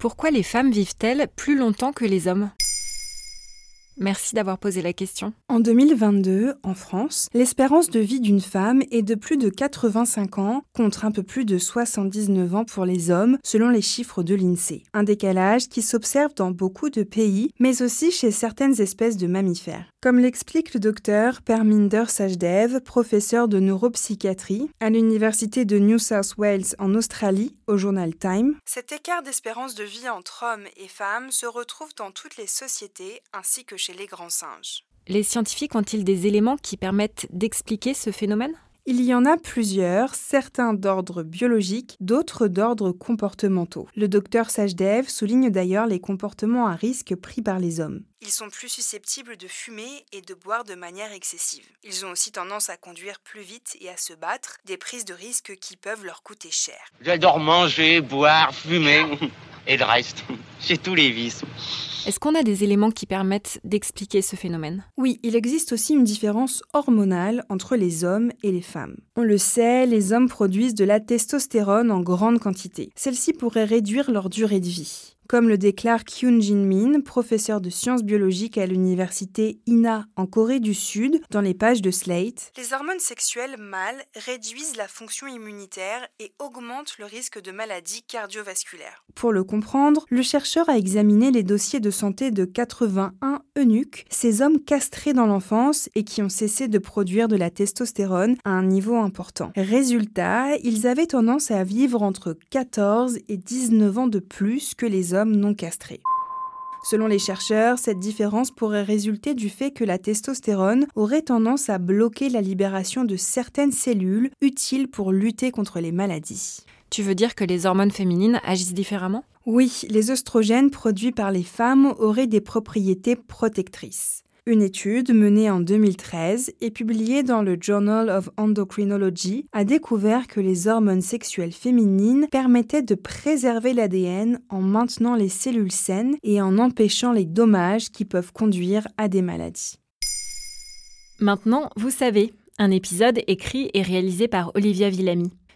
Pourquoi les femmes vivent-elles plus longtemps que les hommes? Merci d'avoir posé la question. En 2022, en France, l'espérance de vie d'une femme est de plus de 85 ans contre un peu plus de 79 ans pour les hommes, selon les chiffres de l'INSEE. Un décalage qui s'observe dans beaucoup de pays, mais aussi chez certaines espèces de mammifères. Comme l'explique le docteur Perminder Sajdev, professeur de neuropsychiatrie à l'Université de New South Wales en Australie, au journal Time, cet écart d'espérance de vie entre hommes et femmes se retrouve dans toutes les sociétés ainsi que chez les grands singes. Les scientifiques ont-ils des éléments qui permettent d'expliquer ce phénomène? Il y en a plusieurs, certains d'ordre biologique, d'autres d'ordre comportementaux. Le docteur Sajdev souligne d'ailleurs les comportements à risque pris par les hommes. Ils sont plus susceptibles de fumer et de boire de manière excessive. Ils ont aussi tendance à conduire plus vite et à se battre, des prises de risques qui peuvent leur coûter cher. J'adore manger, boire, fumer et le reste. J'ai tous les vices. Est-ce qu'on a des éléments qui permettent d'expliquer ce phénomène? Oui, il existe aussi une différence hormonale entre les hommes et les femmes. On le sait, les hommes produisent de la testostérone en grande quantité. Celle-ci pourrait réduire leur durée de vie comme le déclare Kyun Jin Min, professeur de sciences biologiques à l'université INA en Corée du Sud, dans les pages de Slate. Les hormones sexuelles mâles réduisent la fonction immunitaire et augmentent le risque de maladies cardiovasculaires. Pour le comprendre, le chercheur a examiné les dossiers de santé de 81 ces hommes castrés dans l'enfance et qui ont cessé de produire de la testostérone à un niveau important. Résultat, ils avaient tendance à vivre entre 14 et 19 ans de plus que les hommes non castrés. Selon les chercheurs, cette différence pourrait résulter du fait que la testostérone aurait tendance à bloquer la libération de certaines cellules utiles pour lutter contre les maladies. Tu veux dire que les hormones féminines agissent différemment? Oui, les oestrogènes produits par les femmes auraient des propriétés protectrices. Une étude menée en 2013 et publiée dans le Journal of Endocrinology a découvert que les hormones sexuelles féminines permettaient de préserver l'ADN en maintenant les cellules saines et en empêchant les dommages qui peuvent conduire à des maladies. Maintenant, vous savez, un épisode écrit et réalisé par Olivia Villamy.